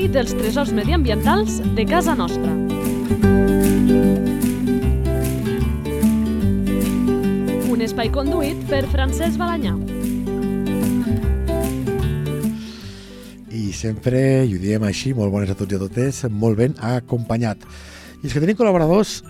l'espai dels tresors mediambientals de casa nostra. Un espai conduït per Francesc Balanyà. I sempre, i ho diem així, molt bones a tots i a totes, molt ben acompanyat. I és que tenim col·laboradors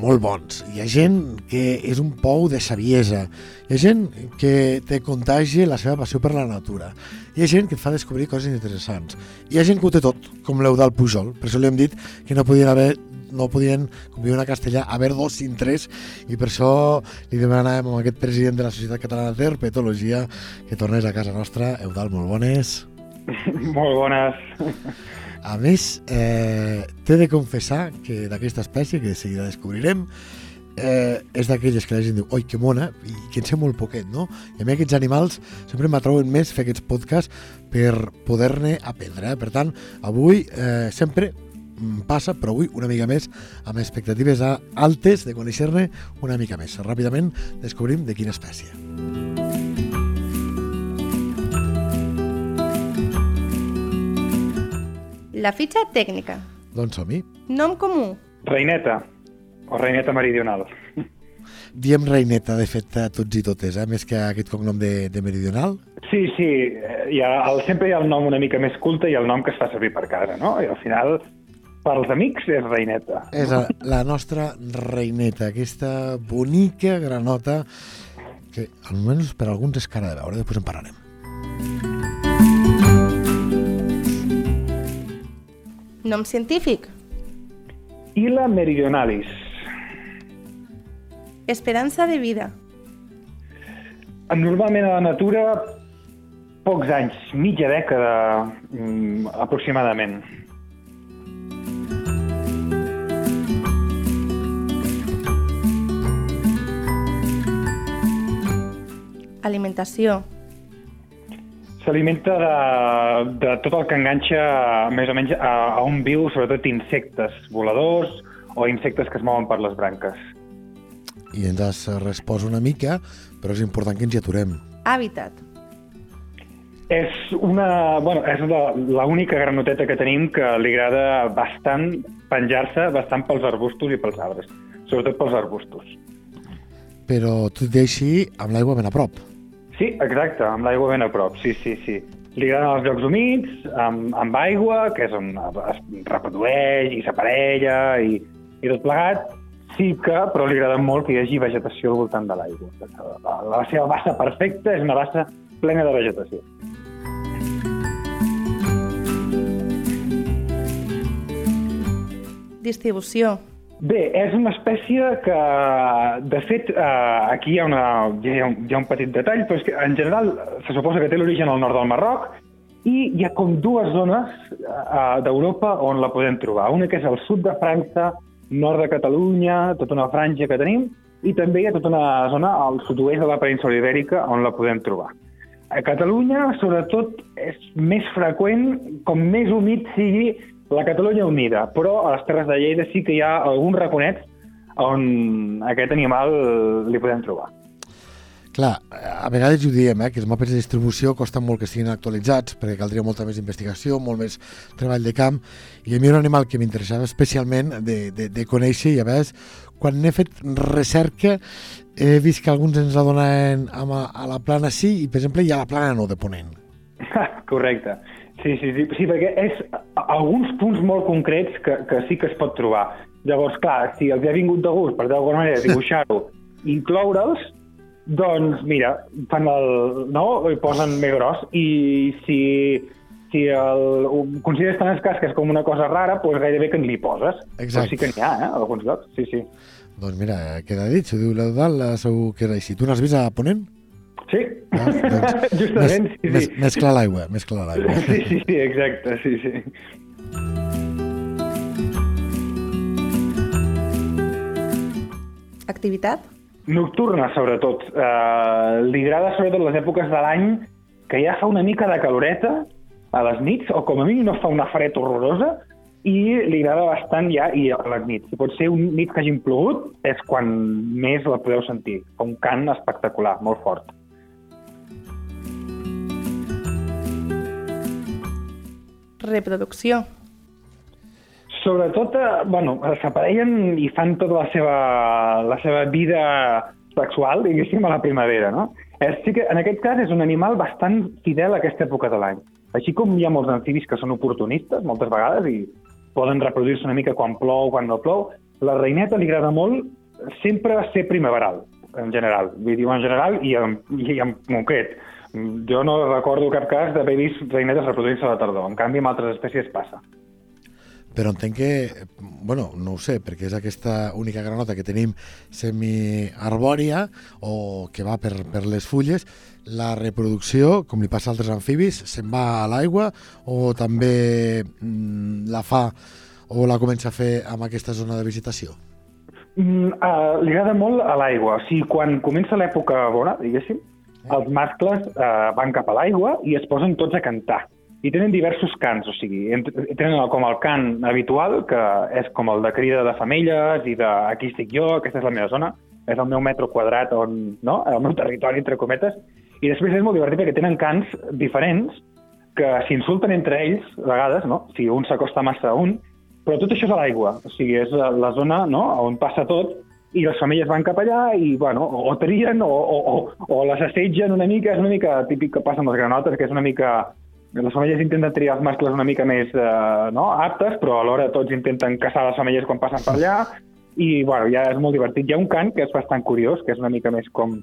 molt bons. Hi ha gent que és un pou de saviesa. Hi ha gent que te contagi la seva passió per la natura. Hi ha gent que et fa descobrir coses interessants. Hi ha gent que ho té tot, com l'Eudal Pujol. Per això li hem dit que no podien haver no podien, com diuen a castellà, haver dos sin tres, i per això li demanàvem a aquest president de la Societat Catalana d'Herpetologia que tornés a casa nostra. Eudal, molt bones. molt bones. A més, eh, t'he de confessar que d'aquesta espècie, que de seguida descobrirem, eh, és d'aquelles que la gent diu oi, que mona, i que en sé molt poquet, no? I a mi aquests animals sempre m'atrauen més fer aquests podcasts per poder-ne aprendre. Eh? Per tant, avui eh, sempre passa, però avui una mica més, amb expectatives altes de conèixer-ne una mica més. Ràpidament descobrim de quina espècie. La fitxa tècnica. Doncs som-hi. Nom comú. Reineta, o reineta meridional. Diem reineta, de fet, a tots i totes, eh? més que aquest cognom de, de meridional. Sí, sí, eh, hi ha, el, sempre hi ha el nom una mica més culte i el nom que es fa servir per casa, no? I al final, pels amics, és reineta. És la, la nostra reineta, aquesta bonica granota que almenys per alguns és cara de veure, després en parlarem. Nom científic. Ila meridionalis. Esperança de vida. Normalment a la natura, pocs anys, mitja dècada mm, aproximadament. Alimentació. S'alimenta de, de tot el que enganxa més o menys a, a on viu, sobretot insectes voladors o insectes que es mouen per les branques. I ens has respost una mica, però és important que ens hi aturem. Hàbitat. És una, bueno, és l'única granoteta que tenim que li agrada bastant penjar-se bastant pels arbustos i pels arbres, sobretot pels arbustos. Però tot i així, amb l'aigua ben a prop. Sí, exacte, amb l'aigua ben a prop, sí, sí, sí. Li agraden els llocs humits, amb, amb aigua, que és on es reprodueix i s'aparella i, i tot plegat, sí que, però li agrada molt que hi hagi vegetació al voltant de l'aigua. La, la seva bassa perfecta és una bassa plena de vegetació. Distribució. Bé, és una espècie que, de fet, eh, aquí hi ha, una, hi, ha un, hi ha un petit detall, però és que en general se suposa que té l'origen al nord del Marroc i hi ha com dues zones eh, d'Europa on la podem trobar. Una que és al sud de França, nord de Catalunya, tota una franja que tenim, i també hi ha tota una zona al sud-oest de la península ibèrica on la podem trobar. A Catalunya, sobretot, és més freqüent, com més humit sigui la Catalunya Unida, però a les Terres de Lleida sí que hi ha alguns raconets on aquest animal li podem trobar. Clar, a vegades ho diem, eh, que els mapes de distribució costen molt que estiguin actualitzats, perquè caldria molta més investigació, molt més treball de camp, i a mi un animal que m'interessava especialment de, de, de conèixer, i a vegades, quan n'he fet recerca, he vist que alguns ens adonaven a, a la plana sí, i per exemple hi ha la plana no de Ponent. Correcte. Sí, sí, sí, sí, perquè és alguns punts molt concrets que, que sí que es pot trobar. Llavors, clar, si els ha vingut de gust, per d'alguna manera, dibuixar-ho, incloure'ls, doncs, mira, fan el... no? I posen més gros. I si, si el, ho consideres tan escàs que és com una cosa rara, doncs gairebé que en li poses. Exacte. Però sí que n'hi ha, eh, a alguns llocs, sí, sí. Doncs mira, queda dit, si ho diu l'Eudal, segur que és així. Tu n'has vist a Ponent? Sí, Ah, doncs, justament, més, sí, més, sí. més clar l'aigua, més clar l'aigua. Sí, sí, sí, exacte, sí, sí. Activitat. Nocturna, sobretot. Uh, li agrada sobretot les èpoques de l'any que ja fa una mica de caloreta a les nits, o com a mínim no fa una fred horrorosa, i li agrada bastant ja i a les nits. Si pot ser un nit que hagin plogut, és quan més la podeu sentir. Fa un cant espectacular, molt fort. Reproducció. sobretot, eh, bueno, s'aparellen i fan tota la seva, la seva vida sexual, diguéssim, a la primavera, no? És, sí que, en aquest cas és un animal bastant fidel a aquesta època de l'any. Així com hi ha molts amfibis que són oportunistes, moltes vegades, i poden reproduir-se una mica quan plou, quan no plou, la reineta li agrada molt sempre ser primaveral, en general. Vull dir, en general i en, i en concret. Jo no recordo cap cas d'haver vist reinetes reproduint-se a la tardor. En canvi, amb altres espècies passa. Però entenc que, bueno, no ho sé, perquè és aquesta única granota que tenim semiarbòria o que va per, per les fulles, la reproducció, com li passa a altres amfibis, se'n va a l'aigua o també mm, la fa o la comença a fer amb aquesta zona de visitació? Mm, uh, li agrada molt a l'aigua. O sigui, quan comença l'època bona, diguéssim, els mascles uh, van cap a l'aigua i es posen tots a cantar. I tenen diversos cants, o sigui, tenen com el cant habitual, que és com el de crida de femelles i de aquí estic jo, aquesta és la meva zona, és el meu metro quadrat on, no?, el meu territori, entre cometes, i després és molt divertit perquè tenen cants diferents que s'insulten entre ells, a vegades, no?, si un s'acosta massa a un, però tot això és a l'aigua, o sigui, és la zona no, on passa tot, i les femelles van cap allà i, bueno, o, trien o, o, o, o les assetgen una mica, és una mica típic que passa amb les granotes, que és una mica... Les femelles intenten triar els mascles una mica més eh, no, aptes, però alhora tots intenten caçar les femelles quan passen per allà, i, bueno, ja és molt divertit. Hi ha un cant que és bastant curiós, que és una mica més com,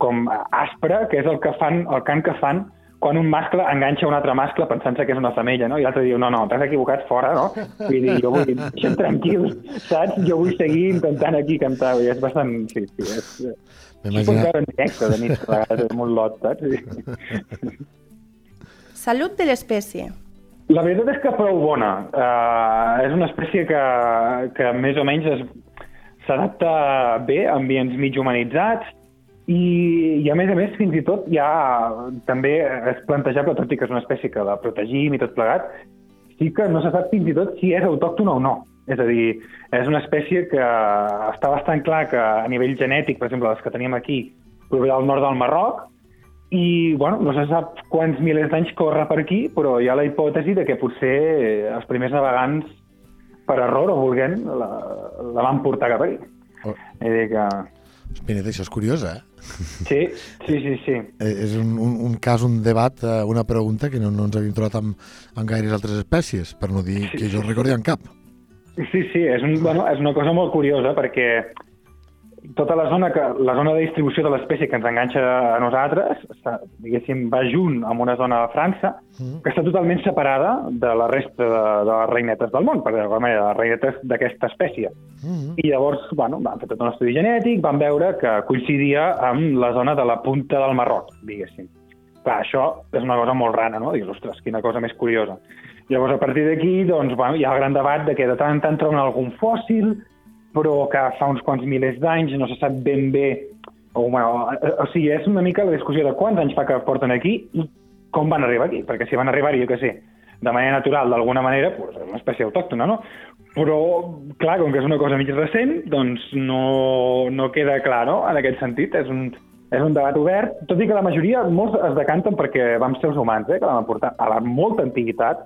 com aspre, que és el que fan, el cant que fan quan un mascle enganxa un altre mascle pensant-se que és una femella, no? I l'altre diu, no, no, t'has equivocat fora, no? Vull dir, jo vull, deixa'm tranquil, saps? Jo vull seguir intentant aquí cantar, vull dir, és bastant, sí, sí, és... M'he Sí, pot imaginat- veure en directe, de nit, a vegades és molt lot, saps? Sí. Salut de l'espècie. La veritat és que prou bona. Uh, és una espècie que, que més o menys es- s'adapta bé a ambients mig humanitzats i, i a més a més fins i tot ja també és plantejable, tot i que és una espècie que la protegim i tot plegat, sí que no se sap fins i tot si és autòctona o no. És a dir, és una espècie que està bastant clar que a nivell genètic, per exemple, les que tenim aquí, prové del nord del Marroc, i, bueno, no se sap quants milers d'anys corre per aquí, però hi ha la hipòtesi de que potser els primers navegants, per error o volent, la, la van portar cap aquí. Oh. És a dir que... Espina't, això és curiós, eh? Sí, sí, sí, sí. Eh, És un, un, un cas, un debat, eh, una pregunta que no, no ens havíem trobat amb, amb gaires altres espècies, per no dir que jo recordi en cap. Sí, sí, és, un, bueno, és una cosa molt curiosa perquè tota la zona, que, la zona de distribució de l'espècie que ens enganxa a nosaltres, està, diguéssim, va junt amb una zona de França Mm. que està totalment separada de la resta de, de les reinetes del món, per d'alguna manera, de les reinetes d'aquesta espècie. Mm I llavors, bueno, van fer tot un estudi genètic, van veure que coincidia amb la zona de la punta del Marroc, diguéssim. Clar, això és una cosa molt rana, no? Dius, ostres, quina cosa més curiosa. Llavors, a partir d'aquí, doncs, bueno, hi ha el gran debat de que de tant en tant troben algun fòssil, però que fa uns quants milers d'anys no se sap ben bé... O, bueno, o, sigui, és una mica la discussió de quants anys fa que porten aquí i com van arribar aquí. Perquè si van arribar, jo què sé, de manera natural, d'alguna manera, doncs és una espècie autòctona, no? Però, clar, com que és una cosa mig recent, doncs no, no queda clar, no?, en aquest sentit. És un, és un debat obert, tot i que la majoria, molts es decanten perquè vam ser els humans, eh, que vam portar a la molta antiguitat,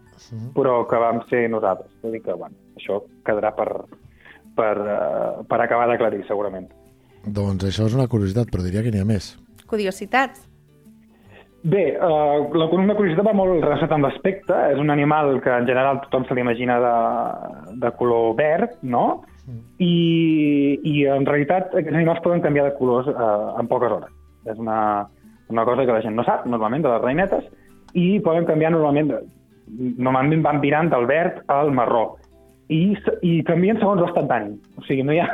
però que vam ser nosaltres. Tot i que, bueno, això quedarà per, per, uh, per acabar d'aclarir, segurament. Doncs això és una curiositat, però diria que n'hi ha més. Curiositats. Bé, uh, la, una curiositat va molt relacionada amb l'aspecte. És un animal que en general tothom se l'imagina de, de color verd, no? I, I en realitat aquests animals poden canviar de colors uh, en poques hores. És una, una cosa que la gent no sap, normalment, de les reinetes, i poden canviar normalment, normalment van virant del verd al marró. I, i canvien segons l'estat d'ànim. O sigui, no hi ha...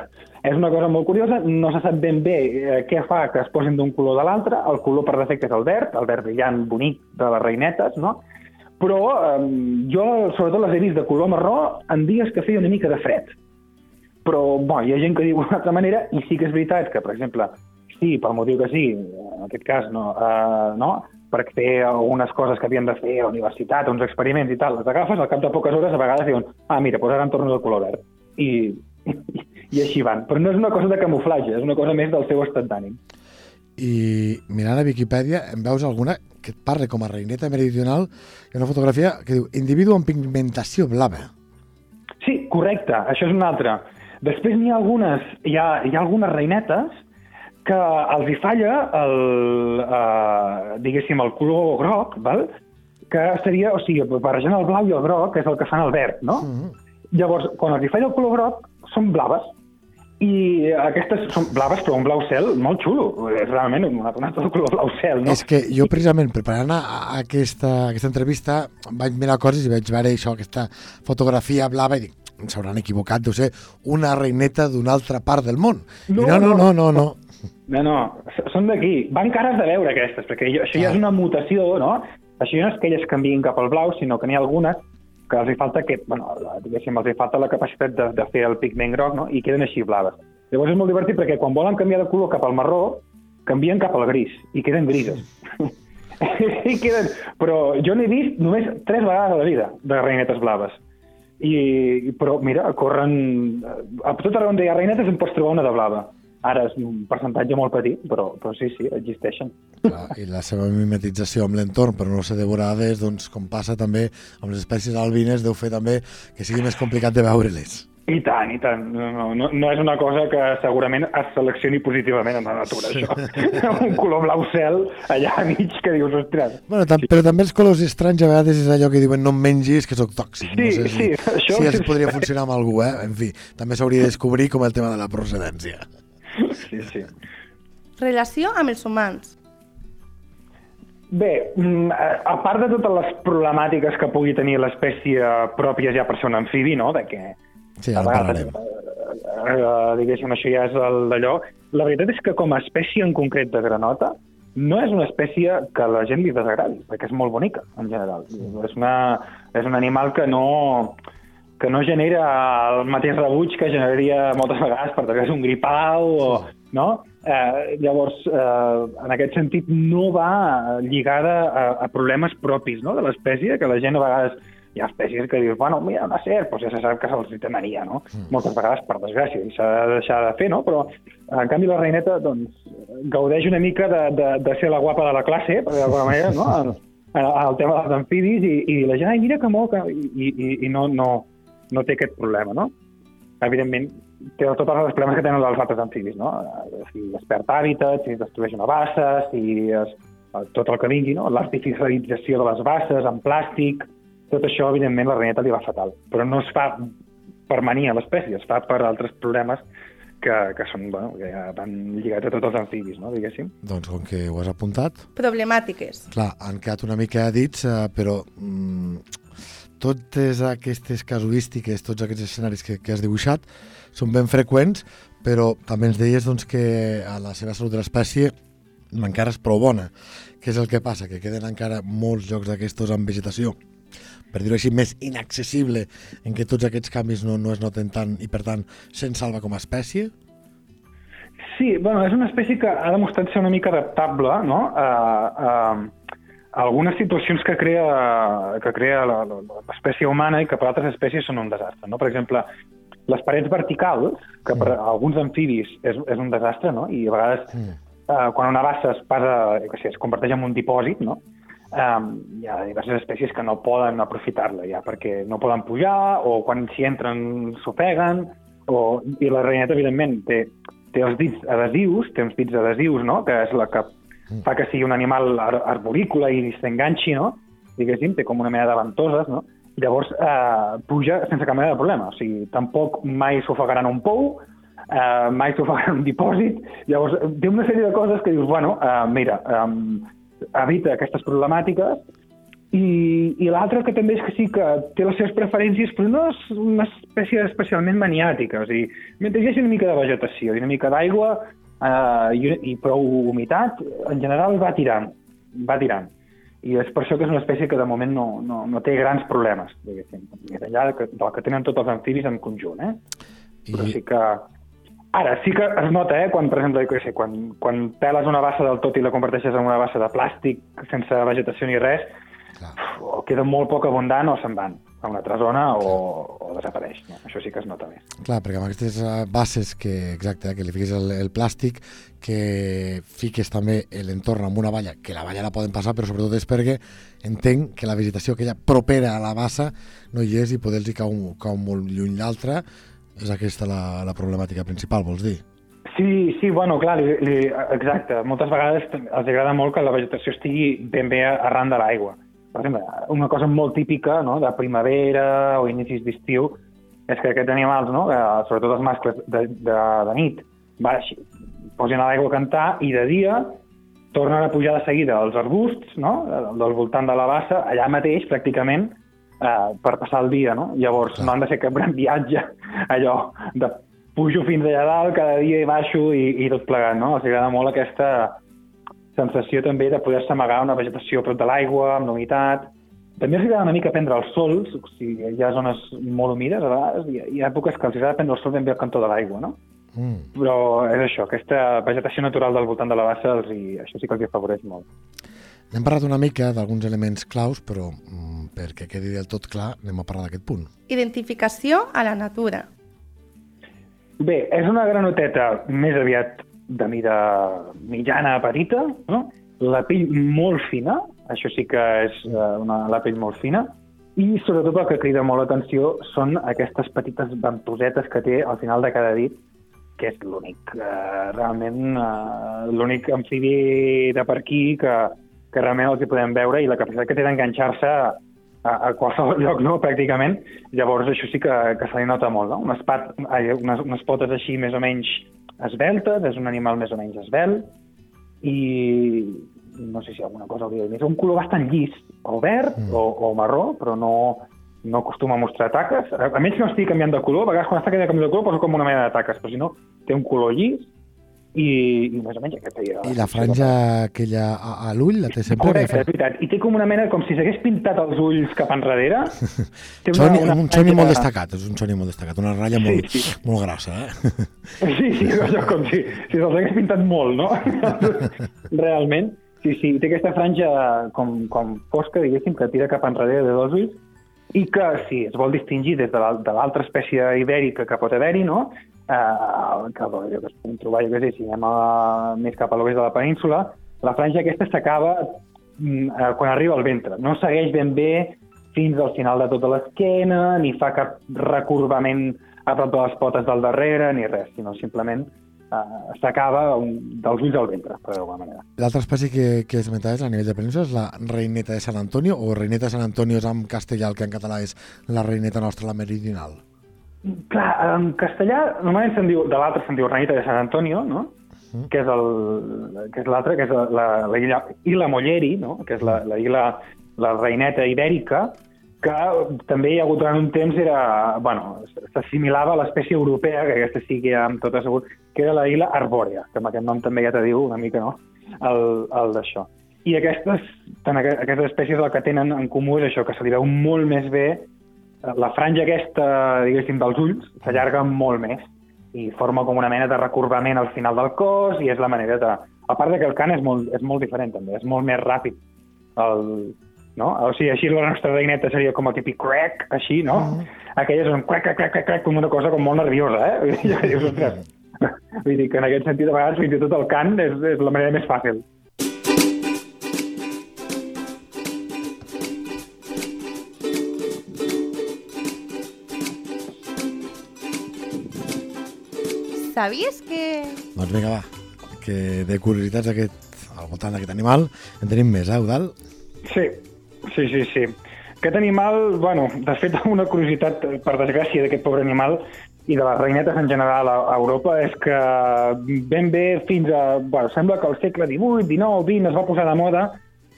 És una cosa molt curiosa, no se sap ben bé eh, què fa que es posin d'un color de l'altre. El color per defecte és el verd, el verd brillant, bonic de les reinetes, no? Però eh, jo, sobretot, les he vist de color marró en dies que feia una mica de fred. Però, bo, hi ha gent que diu d'una altra manera, i sí que és veritat que, per exemple, sí, pel motiu que sigui, en aquest cas, no, uh, no? Perquè fer algunes coses que havien de fer a la universitat, uns experiments i tal, les agafes, al cap de poques hores a vegades diuen ah, mira, doncs ara em torno color verd. I, i, i així van. Però no és una cosa de camuflatge, és una cosa més del seu estat d'ànim. I mirant a Viquipèdia en veus alguna que et parla com a reineta meridional i una fotografia que diu individu amb pigmentació blava. Sí, correcte, això és una altra. Després n'hi ha algunes, hi ha, hi ha algunes reinetes que els hi falla el, uh, diguéssim, el color groc, val? que seria, o sigui, barrejant el blau i el groc, que és el que fan el verd, no? Mm -hmm. Llavors, quan els hi falla el color groc, són blaves. I aquestes són blaves, però un blau cel molt xulo. És realment una tonada de color blau cel, no? És que jo, precisament, preparant aquesta, aquesta entrevista, vaig mirar coses i vaig veure això, aquesta fotografia blava, i dic, s'hauran equivocat, deu ser una reineta d'una altra part del món. No, I no, no, no, no, no. No, no, són d'aquí. Van cares de veure aquestes, perquè jo, això ja Ah. és una mutació, no? Això ja no és que elles canviïn cap al blau, sinó que n'hi ha algunes que els hi falta que, bueno, diguéssim, els hi falta la capacitat de, de fer el pigment groc, no? I queden així blaves. Llavors és molt divertit perquè quan volen canviar de color cap al marró, canvien cap al gris i queden grises. I queden... Però jo n'he vist només tres vegades a la vida de reinetes blaves. I, però mira, corren... A tot arreu on hi ha reinetes en pots trobar una de blava. Ara és un percentatge molt petit, però, però sí, sí, existeixen. Clar, I la seva mimetització amb l'entorn, però no ser devorades, doncs, com passa també amb les espècies albines, deu fer també que sigui més complicat de veure-les. I tant, i tant. No, no, no, no és una cosa que segurament es seleccioni positivament en la natura, això. Amb un color blau cel allà a mig que dius, ostres, Bueno, tam però també els colors estranys a vegades és allò que diuen no em mengis, que sóc tòxic. no Sí, sé si, sí, això si és- podria funcionar amb algú, eh? En fi, també s'hauria de descobrir com el tema de la procedència. sí, sí. Relació amb els humans. Bé, mm, a a part de totes les problemàtiques que pugui tenir l'espècie pròpia ja per ser un amfibi, no?, de que Sí, ja a en parlarem. eh, diguéssim, això ja és d'allò. La veritat és que com a espècie en concret de granota, no és una espècie que a la gent li desagradi, perquè és molt bonica, en general. És, una, és un animal que no, que no genera el mateix rebuig que generaria moltes vegades per és un gripau o... No? Eh, llavors, eh, en aquest sentit, no va lligada a, a problemes propis no? de l'espècie, que la gent a vegades hi ha espècies que dius, bueno, mira, una serp, doncs ja se sap que se'ls hi temaria, no? Mm. Moltes vegades, per desgràcia, i s'ha de deixar de fer, no? Però, en canvi, la reineta, doncs, gaudeix una mica de, de, de ser la guapa de la classe, per d'alguna manera, no? El, el, el tema dels amfibis, i, i la gent, ai, mira que que... i, i, i no, no, no té aquest problema, no? Evidentment, té tots els problemes que tenen els altres amfibis, no? Si es perd hàbitat, si es destrueix una bassa, si es, tot el que vingui, no? L'artificialització de les basses amb plàstic, tot això, evidentment, la reineta li va fatal. Però no es fa per mania a l'espècie, es fa per altres problemes que, que són, bueno, que ja van lligats a tots els amfibis, no? diguéssim. Doncs com que ho has apuntat, Problemàtiques. clar, han quedat una mica dits, eh, però mm, totes aquestes casuístiques, tots aquests escenaris que, que has dibuixat són ben freqüents, però també ens deies doncs, que a la seva salut de l'espècie encara és prou bona. Què és el que passa? Que queden encara molts llocs d'aquestos amb vegetació per dir-ho així, més inaccessible, en què tots aquests canvis no, no es noten tant i, per tant, se'n salva com a espècie? Sí, bueno, és una espècie que ha demostrat ser una mica adaptable no? a, a, a algunes situacions que crea, que crea l'espècie humana i que per altres espècies són un desastre. No? Per exemple, les parets verticals, que per a alguns amfibis és, és un desastre, no? i a vegades Mm. eh, quan una bassa es passa, jo què sé, es converteix en un dipòsit, no? Um, hi ha diverses espècies que no poden aprofitar-la ja perquè no poden pujar o quan s'hi entren s'ofeguen o, i la reineta evidentment té, té els dits adhesius, té uns dits adhesius, no? que és la que fa que sigui un animal ar arborícola i s'enganxi, no? diguéssim, té com una mena de ventoses, no? Llavors eh, puja sense cap mena de problema, o sigui, tampoc mai s'ofegarà en un pou, eh, mai s'ofegarà en un dipòsit, llavors té una sèrie de coses que dius, bueno, eh, mira, eh, evita aquestes problemàtiques i, i l'altre que també és que sí que té les seves preferències, però no és una espècie especialment maniàtica. O sigui, mentre hi hagi una mica de vegetació i una mica d'aigua eh, i, i prou humitat, en general va tirant, va tirant. I és per això que és una espècie que de moment no, no, no té grans problemes, diguéssim, més enllà del que, del que tenen tots els amfibis en conjunt. Eh? Però I, sí que... Ara, sí que es nota, eh, quan, per exemple, jo sé, quan, quan peles una bassa del tot i la converteixes en una bassa de plàstic sense vegetació ni res, clar, o queda molt poc abundant o se'n van. a una altra zona o, o desapareix. No? Això sí que es nota més. Clar, perquè amb aquestes eh, bases que, exacte, eh, que li fiques el, el plàstic, que fiques també l'entorn amb una valla, que la valla la poden passar, però sobretot és perquè entenc que la vegetació aquella propera a la bassa no hi és i poder-los cau, cau molt lluny l'altra, és aquesta la, la problemàtica principal, vols dir? Sí, sí, bueno, clar, li, li, exacte. Moltes vegades els agrada molt que la vegetació estigui ben bé arran de l'aigua. Per exemple, una cosa molt típica no, de primavera o inicis d'estiu és que aquests animals, no, sobretot els mascles de, de, de nit, baix, posin a l'aigua a cantar i de dia tornen a pujar de seguida als arbusts, no?, del voltant de la bassa, allà mateix, pràcticament, eh, per passar el dia, no? Llavors, no han de fer cap gran viatge, allò de pujo fins allà dalt cada dia i baixo i, i tot plegat, no? Els agrada molt aquesta sensació també de poder-se amagar una vegetació prop de l'aigua, amb humitat. També els agrada una mica prendre el sol, o sigui, hi ha zones molt humides, a vegades, hi ha, hi ha èpoques que els agrada prendre el sol ben bé al cantó de l'aigua, no? Mm. Però és això, aquesta vegetació natural del voltant de la bassa, els hi, això sí que els hi afavoreix molt. Hem parlat una mica d'alguns elements claus, però mm, perquè quedi del tot clar, anem a parlar d'aquest punt. Identificació a la natura. Bé, és una granoteta més aviat de mida mitjana a petita, no? la pell molt fina, això sí que és eh, una, la pell molt fina, i sobretot el que crida molt l'atenció són aquestes petites ventosetes que té al final de cada dit, que és l'únic, eh, realment, eh, l'únic amfibi de per aquí que, que realment els hi podem veure i la capacitat que té d'enganxar-se a, a qualsevol lloc, no?, pràcticament. Llavors, això sí que, que se li nota molt, no? Unes, pat, unes, unes potes així més o menys esbeltes, és un animal més o menys esbelt, i no sé si alguna cosa hauria de dir. És un color bastant llis, o verd mm. o, o marró, però no, no acostuma a mostrar taques. A, a menys que no estigui canviant de color, a vegades quan està canviant de color posa com una mena de taques, però si no, té un color llis, i, i més o menys aquesta era... I la franja aquella a, a l'ull la té sempre? Correcte, és veritat. I té com una mena, com si s'hagués pintat els ulls cap enrere. té una, xoni, una un xoni molt destacat, és un xoni molt destacat, una ratlla molt, sí, sí. molt grossa, eh? Sí, sí, allò com si, si se'ls hagués pintat molt, no? Realment. Sí, sí, té aquesta franja com, com fosca, diguéssim, que tira cap enrere de dos ulls, i que, si es vol distingir des de l'altra espècie ibèrica que pot haver-hi, no? Eh, que, que es trobar, jo què sé, si anem a, més cap a l'oest de la península, la franja aquesta s'acaba mm, eh, quan arriba al ventre. No segueix ben bé fins al final de tota l'esquena, ni fa cap recorbament a prop de les potes del darrere, ni res, sinó simplement eh, s'acaba dels ulls al ventre, per d'alguna manera. L'altra espècie que, que esmentaves a nivell de península és la reineta de Sant Antonio, o reineta de Sant Antonio és en castellà, el que en català és la reineta nostra, la meridional? Clar, en castellà normalment se'n diu, de l'altre se'n diu Ranita de Sant Antonio, no? Mm. que és el que és l'altre, que és la, la, la illa, Ila Molleri, no? que és la, la illa, la reineta ibèrica, que també hi ha hagut durant un temps, era, bueno, s'assimilava a l'espècie europea, que aquesta sí que amb tot assegut, que era la illa arbòrea, que amb aquest nom també ja te diu una mica, no?, el, el d'això. I aquestes, tant aquestes espècies el que tenen en comú és això, que se li veu molt més bé la franja aquesta, diguéssim, dels ulls s'allarga molt més i forma com una mena de recorbament al final del cos i és la manera de... A part de que el cant és molt, és molt diferent també, és molt més ràpid. El, no? O sigui, així la nostra reineta seria com el típic crack, així, no? Mm. Aquella és un crack, crack, crack, crack, com una cosa com molt nerviosa, eh? Vull dir que en aquest sentit, a vegades, fins i tot el cant és, és la manera més fàcil. Sabies que... Doncs vinga, va, que de curiositats aquest, al voltant d'aquest animal en tenim més, eh, Eudal? Sí, sí, sí, sí. Aquest animal, bueno, de fet, una curiositat, per desgràcia, d'aquest pobre animal i de les reinetes en general a, Europa és que ben bé fins a... Bueno, sembla que al segle XVIII, XIX, XX es va posar de moda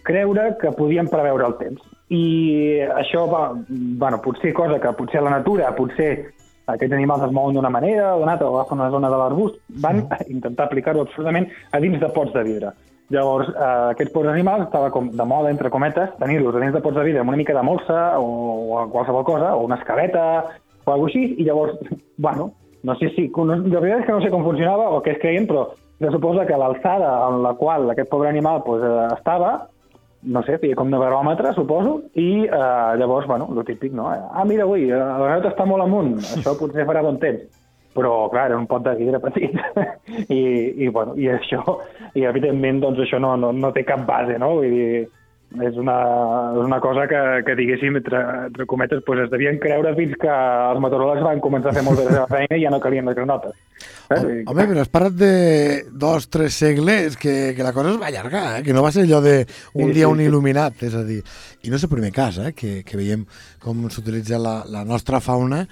creure que podíem preveure el temps. I això va, bueno, potser cosa que potser la natura, potser aquests animals es mouen d'una manera o d'una altra, o agafen una zona de l'arbust, van sí. intentar aplicar-ho absolutament a dins de pots de vidre. Llavors, eh, aquests pots animals estava com de moda, entre cometes, tenir-los a dins de pots de vidre amb una mica de molsa o, o qualsevol cosa, o una escaleta o alguna així, i llavors, bueno, no sé si... No, la veritat és que no sé com funcionava o què es creien, però se suposa que l'alçada en la qual aquest pobre animal pues, eh, estava no sé, feia com de baròmetre, suposo, i eh, llavors, bueno, el típic, no? Ah, mira, avui, eh, la granota està molt amunt, això potser farà bon temps. Però, clar, era un pot de vidre petit. I, i, bueno, i això, i evidentment, doncs això no, no, no té cap base, no? Vull dir, és una, és una cosa que, que diguéssim, entre, entre cometes, pues es devien creure fins que els meteoròlegs van començar a fer molt bé la seva feina i ja no calien les granotes. Eh? Home, però has parlat de dos, tres segles, que, que la cosa es va allargar, eh? que no va ser allò de un Sí, dia sí, un il·luminat, és a dir, i no és el primer cas eh? que, que veiem com s'utilitza la, la nostra fauna,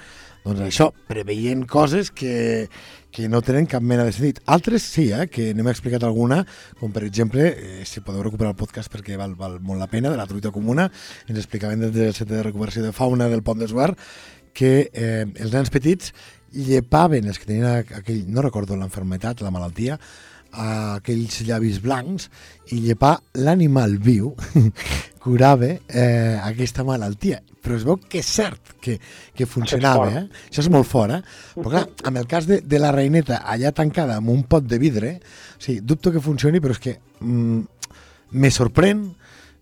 doncs això, preveient coses que, que no tenen cap mena de sentit. Altres sí, eh, que n'hem explicat alguna, com per exemple, eh, si podeu recuperar el podcast perquè val, val molt la pena, de la truita comuna, ens explicaven des del centre de recuperació de fauna del Pont d'Esguard que eh, els nens petits llepaven, els que tenien aquell, no recordo l'enfermetat, la malaltia, aquells llavis blancs i llepar l'animal viu curava eh, aquesta malaltia. Però es veu que és cert que, que funcionava, eh? Això és molt fort, eh? Però clar, amb el cas de, de la reineta allà tancada amb un pot de vidre, sí, dubto que funcioni, però és que mm, me sorprèn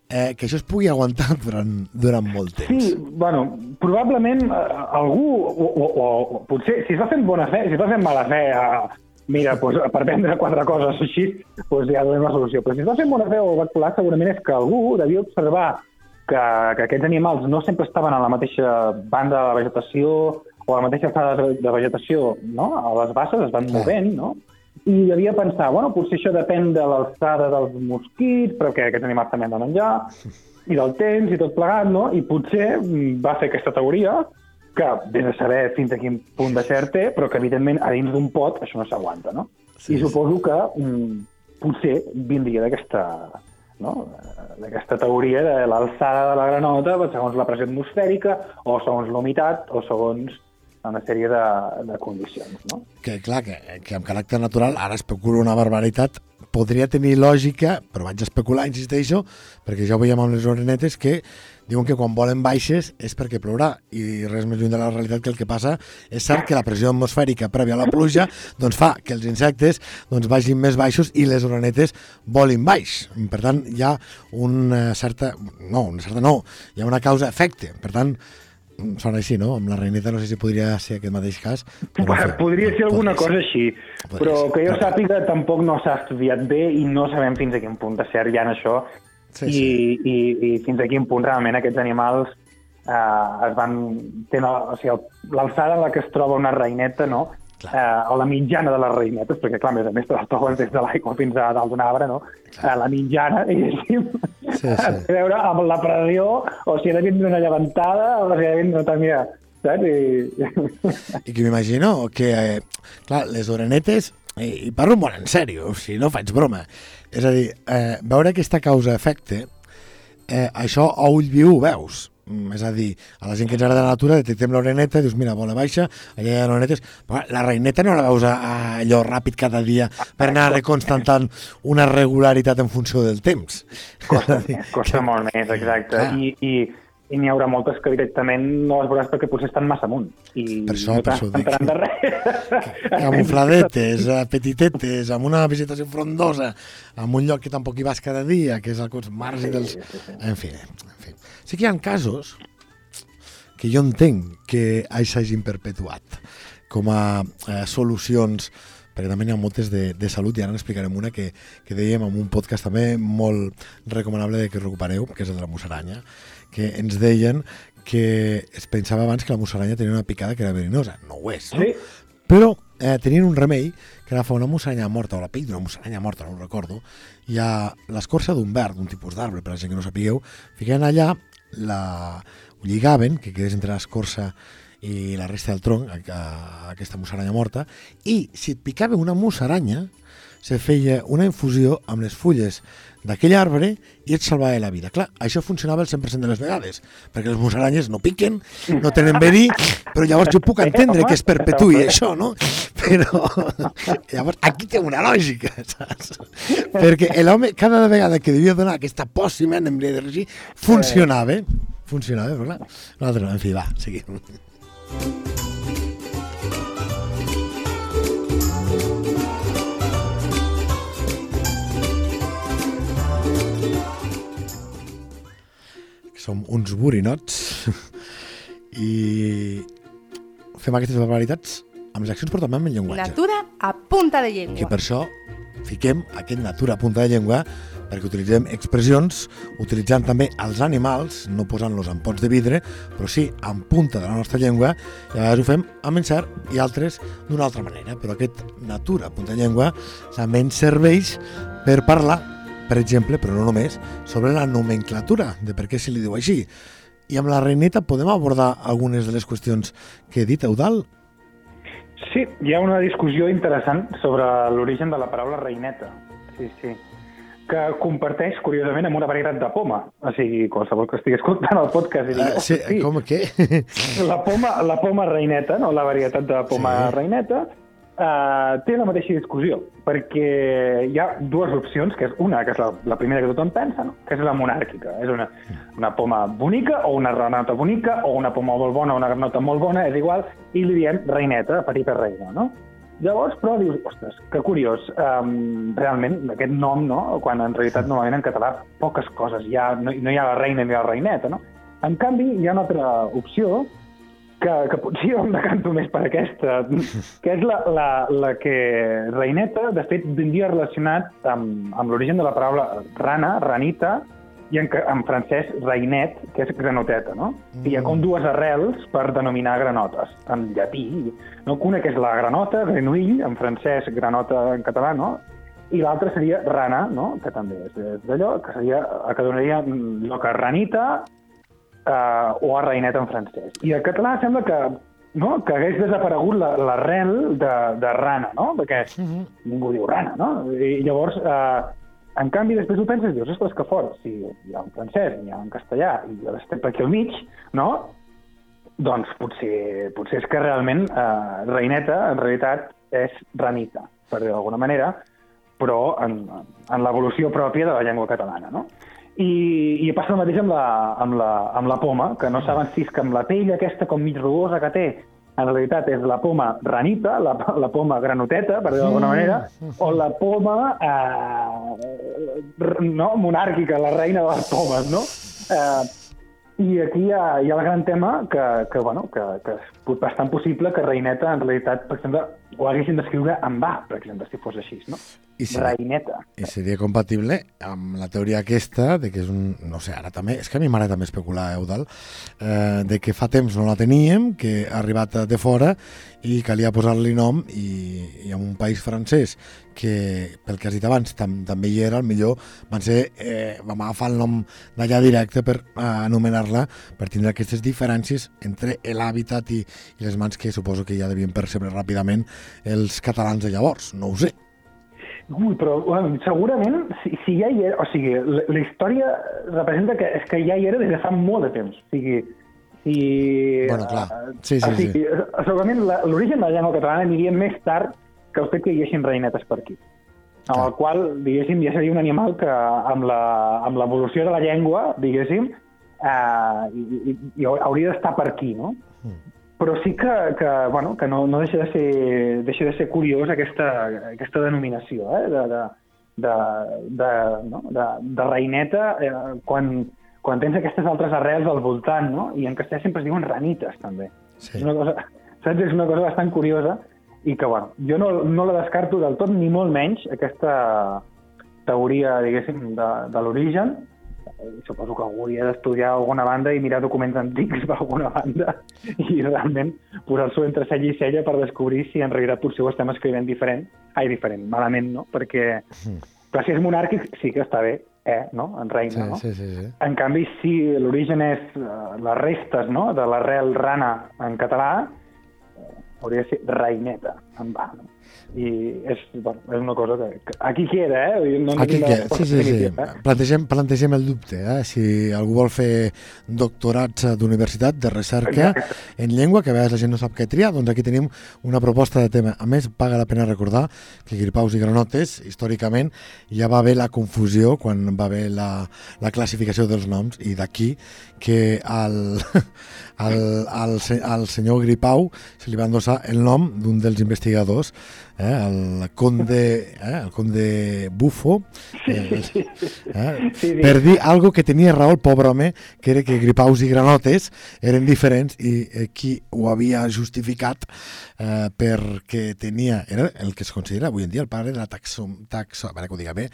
eh, que això es pugui aguantar durant, durant molt temps. Sí, bueno, probablement eh, algú, o, o, o, o potser, si es va fent bona fe, si es va fent mala fe, eh, mira, pues, per vendre quatre coses així, pues ja donem la solució. Però si es va fent bona fe o va colar, segurament és que algú devia observar que, que aquests animals no sempre estaven a la mateixa banda de la vegetació o a la mateixa alçada de, vegetació, no? A les basses es van movent, no? I devia pensar, bueno, potser això depèn de l'alçada dels mosquits, perquè aquests animals també han de menjar, i del temps i tot plegat, no? I potser va fer aquesta teoria que vés a saber fins a quin punt de cert té, però que evidentment a dins d'un pot això no s'aguanta, no? Sí, I suposo que mm, potser vindria d'aquesta no? d'aquesta teoria de l'alçada de la granota segons la pressió atmosfèrica o segons l'humitat o segons una sèrie de, de condicions, no? que clar, que, que amb caràcter natural, ara especulo una barbaritat, podria tenir lògica, però vaig especular, insisteixo, perquè ja ho veiem amb les orenetes, que diuen que quan volen baixes és perquè plourà, i res més lluny de la realitat que el que passa és cert que la pressió atmosfèrica prèvia a la pluja doncs fa que els insectes doncs, vagin més baixos i les orenetes volin baix. Per tant, hi ha una certa... No, una certa no, hi ha una causa-efecte. Per tant, sona així, no? Amb la reineta no sé si podria ser aquest mateix cas. fi, Podria ser alguna podria cosa ser. així, Podria però ser. que jo sàpiga tampoc no s'ha estudiat bé i no sabem fins a quin punt de cert hi ha en això Sí, i, sí. I, i fins a quin punt realment aquests animals eh, es van... Tenen, o sigui, l'alçada en la que es troba una reineta, no? Clar. Eh, o la mitjana de les reinetes, perquè clar, a més a més te les trobes des de l'aigua fins a dalt d'un arbre, no? Eh, la mitjana, diguéssim, Sí, sí. a veure amb la pressió, o si ha de vindre una llevantada, o si ha de vindre també, saps? I... I que m'imagino que, eh, clar, les orenetes, i, i parlo molt en sèrio, si no faig broma, és a dir, eh, veure aquesta causa-efecte, eh, això a ull viu ho veus. Mm, És a dir, a la gent que ens agrada la natura detectem l'oreneta, dius, mira, bola baixa, allà hi ha orenetes, però la reineta no la veus a, a allò ràpid cada dia per anar reconstantant una regularitat en funció del temps. Costa, costa molt més, exacte. Clar. I, i, i n'hi haurà moltes que directament no les veuràs perquè potser estan massa amunt. I Per això- no per això dic. de res. camufladetes, eh, petitetes, amb una vegetació frondosa, amb un lloc que tampoc hi vas cada dia, que és al marge dels... En fi, en fi. Sí que hi ha casos que jo entenc que això s'hagin perpetuat com a eh, solucions perquè també n'hi ha moltes de, de salut i ara n'explicarem una que, que dèiem en un podcast també molt recomanable de que recupereu, que és el de la musaranya, que ens deien que es pensava abans que la musaranya tenia una picada que era verinosa. No ho és, no? Sí. Però eh, tenien un remei que agafava una musaranya morta o la pell d'una musaranya morta, no ho recordo, i a l'escorça d'un verd, d'un tipus d'arbre, per a la gent que no sapigueu, ficaven allà, la, lligaven, que quedés entre l'escorça i la resta del tronc, a, a, a aquesta musaranya morta, i si et picava una musaranya, se feia una infusió amb les fulles d'aquell arbre i et salvava la vida. Clar, això funcionava el 100% de les vegades, perquè les musaranyes no piquen, no tenen verí, però llavors jo puc entendre que es perpetuï això, no? Però llavors aquí té una lògica, saps? Perquè l'home cada vegada que devia donar aquesta pòssima en de funcionava, funcionava, però clar, nosaltres, en fi, va, seguim. Uns borinots i fem aquestes barbaritats amb les accions però també amb el llenguatge. Natura a punta de llengua. Que per això fiquem aquest natura a punta de llengua perquè utilitzem expressions utilitzant també els animals, no posant-los en pots de vidre, però sí en punta de la nostra llengua, i a vegades ho fem amb encert i altres d'una altra manera. Però aquest natura a punta de llengua també ens serveix per parlar, per exemple, però no només, sobre la nomenclatura, de per què se li diu així. I amb la reineta podem abordar algunes de les qüestions que he dit, Eudal? Sí, hi ha una discussió interessant sobre l'origen de la paraula reineta. Sí, sí que comparteix, curiosament, amb una varietat de poma. O sigui, qualsevol que estigui escoltant el podcast... Digui, uh, sí, sí, com què? La poma, la poma reineta, no? la varietat de poma sí. reineta, uh, té la mateixa discussió, perquè hi ha dues opcions, que és una, que és la, la primera que tothom pensa, no? que és la monàrquica. És una, una poma bonica, o una granota bonica, o una poma molt bona, o una granota molt bona, és igual, i li diem reineta, petit per reina, no? Llavors, però dius, ostres, que curiós, um, realment, aquest nom, no?, quan en realitat normalment en català poques coses hi ha, no, no hi ha la reina ni la reineta, no? En canvi, hi ha una altra opció que, que potser jo em decanto més per aquesta, que és la, la, la que reineta, de fet, vindria relacionat amb, amb l'origen de la paraula rana, ranita, i en, en francès reinet, que és granoteta, no? Mm. I hi ha com dues arrels per denominar granotes, en llatí. No? Una que és la granota, grenouille, en francès, granota en català, no? I l'altra seria rana, no? que també és, és d'allò, que seria que donaria lloc a ranita eh, o a reineta en francès. I el català sembla que no? que hagués desaparegut l'arrel la, de, de rana, no? perquè mm -hmm. ningú diu rana, no? I llavors eh, en canvi, després ho penses i dius, ostres, que fort, si hi ha un francès, hi ha un castellà i jo estem aquí al mig, no? Doncs potser, potser és que realment eh, reineta, en realitat, és ranita, per dir d'alguna manera, però en, en l'evolució pròpia de la llengua catalana, no? I, i passa el mateix amb la, amb, la, amb la poma, que no saben si és que amb la pell aquesta com mig rugosa que té en realitat és la poma ranita, la, la poma granoteta, per dir d'alguna manera, o la poma eh, no, monàrquica, la reina de les pomes, no? Eh, i aquí hi ha, hi ha el gran tema que, que, bueno, que, que és bastant possible que Reineta, en realitat, per exemple, ho haguessin d'escriure en va, per exemple, si fos així, no? I seria, Reineta. I seria compatible amb la teoria aquesta de que és un... No sé, ara també... És que a mi m'agrada també especular, Eudal, eh, de que fa temps no la teníem, que ha arribat de fora i calia posar-li nom i, i en un país francès que, pel que has dit abans, tam, també hi era, el millor van ser, eh, vam agafar el nom d'allà directe per eh, anomenar-la, per tindre aquestes diferències entre l'hàbitat i, i les mans que suposo que ja devien percebre ràpidament els catalans de llavors, no ho sé. Ui, però bueno, segurament, si, si ja hi era... O sigui, la, la història representa que és que ja hi era des de fa molt de temps. O sigui, si... Bueno, clar. Sí, sí, o sigui, sí. Segurament l'origen de la llengua catalana aniria més tard que el fet que hi haguessin reinetes per aquí. Amb el qual, diguéssim, ja seria un animal que amb l'evolució de la llengua, diguéssim, eh, i, i, i hauria d'estar per aquí, no? Mm però sí que, que, bueno, que no, no deixa, de ser, deixa de ser curiós aquesta, aquesta denominació eh? de, de, de, de, no? de, de reineta eh, quan, quan tens aquestes altres arrels al voltant, no? i en castellà sempre es diuen ranites, també. Sí. És una cosa, saps? És una cosa bastant curiosa i que, bueno, jo no, no la descarto del tot, ni molt menys, aquesta teoria, diguéssim, de, de l'origen, suposo que algú hauria d'estudiar alguna banda i mirar documents antics per alguna banda i realment posar-s'ho entre cella i cella per descobrir si en realitat potser ho estem escrivint diferent. Ai, diferent, malament, no? Perquè, mm. però si és monàrquic sí que està bé, eh, no? En reina, sí, no? Sí, sí, sí. En canvi, si l'origen és uh, les restes no? de l'arrel rana en català, uh, hauria de ser reineta, en va, no? I és, bueno, és una cosa que, que aquí queda, eh? No aquí queda, sí, sí, sí. Eh? Plantegem, plantegem el dubte, eh? Si algú vol fer doctorats d'universitat, de recerca Exacte. en llengua, que a vegades la gent no sap què triar, doncs aquí tenim una proposta de tema. A més, paga la pena recordar que gripaus i granotes, històricament, ja va haver la confusió quan va haver la, la classificació dels noms, i d'aquí que al, al, al, al senyor Gripau se li van posar el nom d'un dels investigadors, eh, el conde, eh, el conde Bufo, eh, Sí, eh, sí. per dir algo que tenia raó el pobre home, que era que gripaus i granotes eren diferents i eh, qui ho havia justificat eh, perquè tenia, era el que es considera avui en dia el pare de la taxo, taxo, a veure que ho diga bé,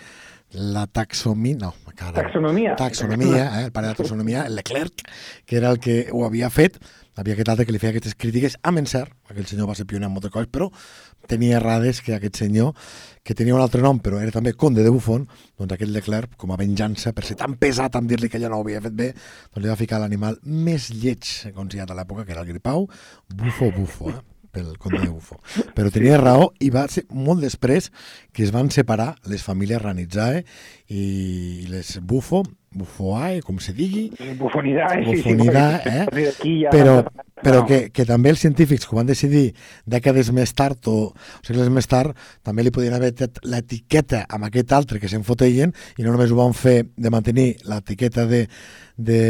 la taxonomia, no, cara, Taxonomia. taxonomia, eh, el pare de taxonomia, el Leclerc, que era el que ho havia fet, havia aquest altre que li feia aquestes crítiques amb encert, aquell senyor va ser pioner en moltes coses, però tenia errades que aquest senyor, que tenia un altre nom, però era també conde de Buffon, doncs aquest Leclerc, com a venjança, per ser tan pesat amb dir-li que ella no ho havia fet bé, doncs li va ficar l'animal més lleig considerat a l'època, que era el gripau, Bufo Bufo, eh? Pel conde de Bufo. Però tenia raó i va ser molt després que es van separar les famílies Ranitzae i les Bufo, Bufoae, com se digui, Bufonidae. sí, sí, Bufonidae, perquè eh? però, però No. que, que també els científics ho van decidir dècades més tard o segles més tard també li podien haver tret l'etiqueta amb aquest altre que se'n foteien i no només ho van fer de mantenir l'etiqueta de, de,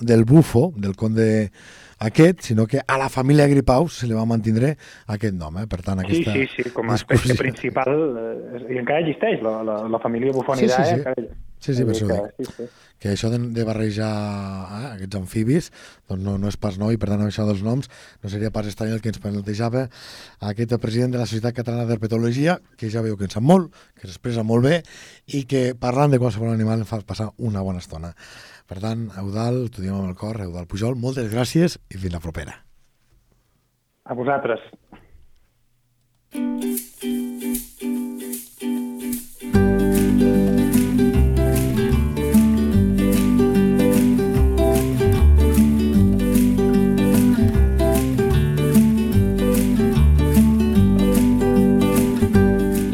del bufo, del conde aquest, sinó que a la família Gripaus se li va mantindre aquest nom. Eh? Per tant, Sí, aquesta sí, sí, com a espècie discussió- principal, eh, i encara existeix la, la, la família Bufonidae. Sí, sí, sí. encara- Sí, sí, per això que- dic. sí, sí. Que això de, de barrejar eh, aquests amfibis doncs no, no és pas nou i per tant això dels noms no seria pas estrany el que ens plantejava aquest president de la Societat Catalana d'Herpetologia que ja veieu que en sap molt, que s'expressa molt bé i que parlant de qualsevol animal em fa passar una bona estona. Per tant, Eudal, t'ho diem amb el cor, Eudal Pujol, moltes gràcies i fins la propera. A vosaltres.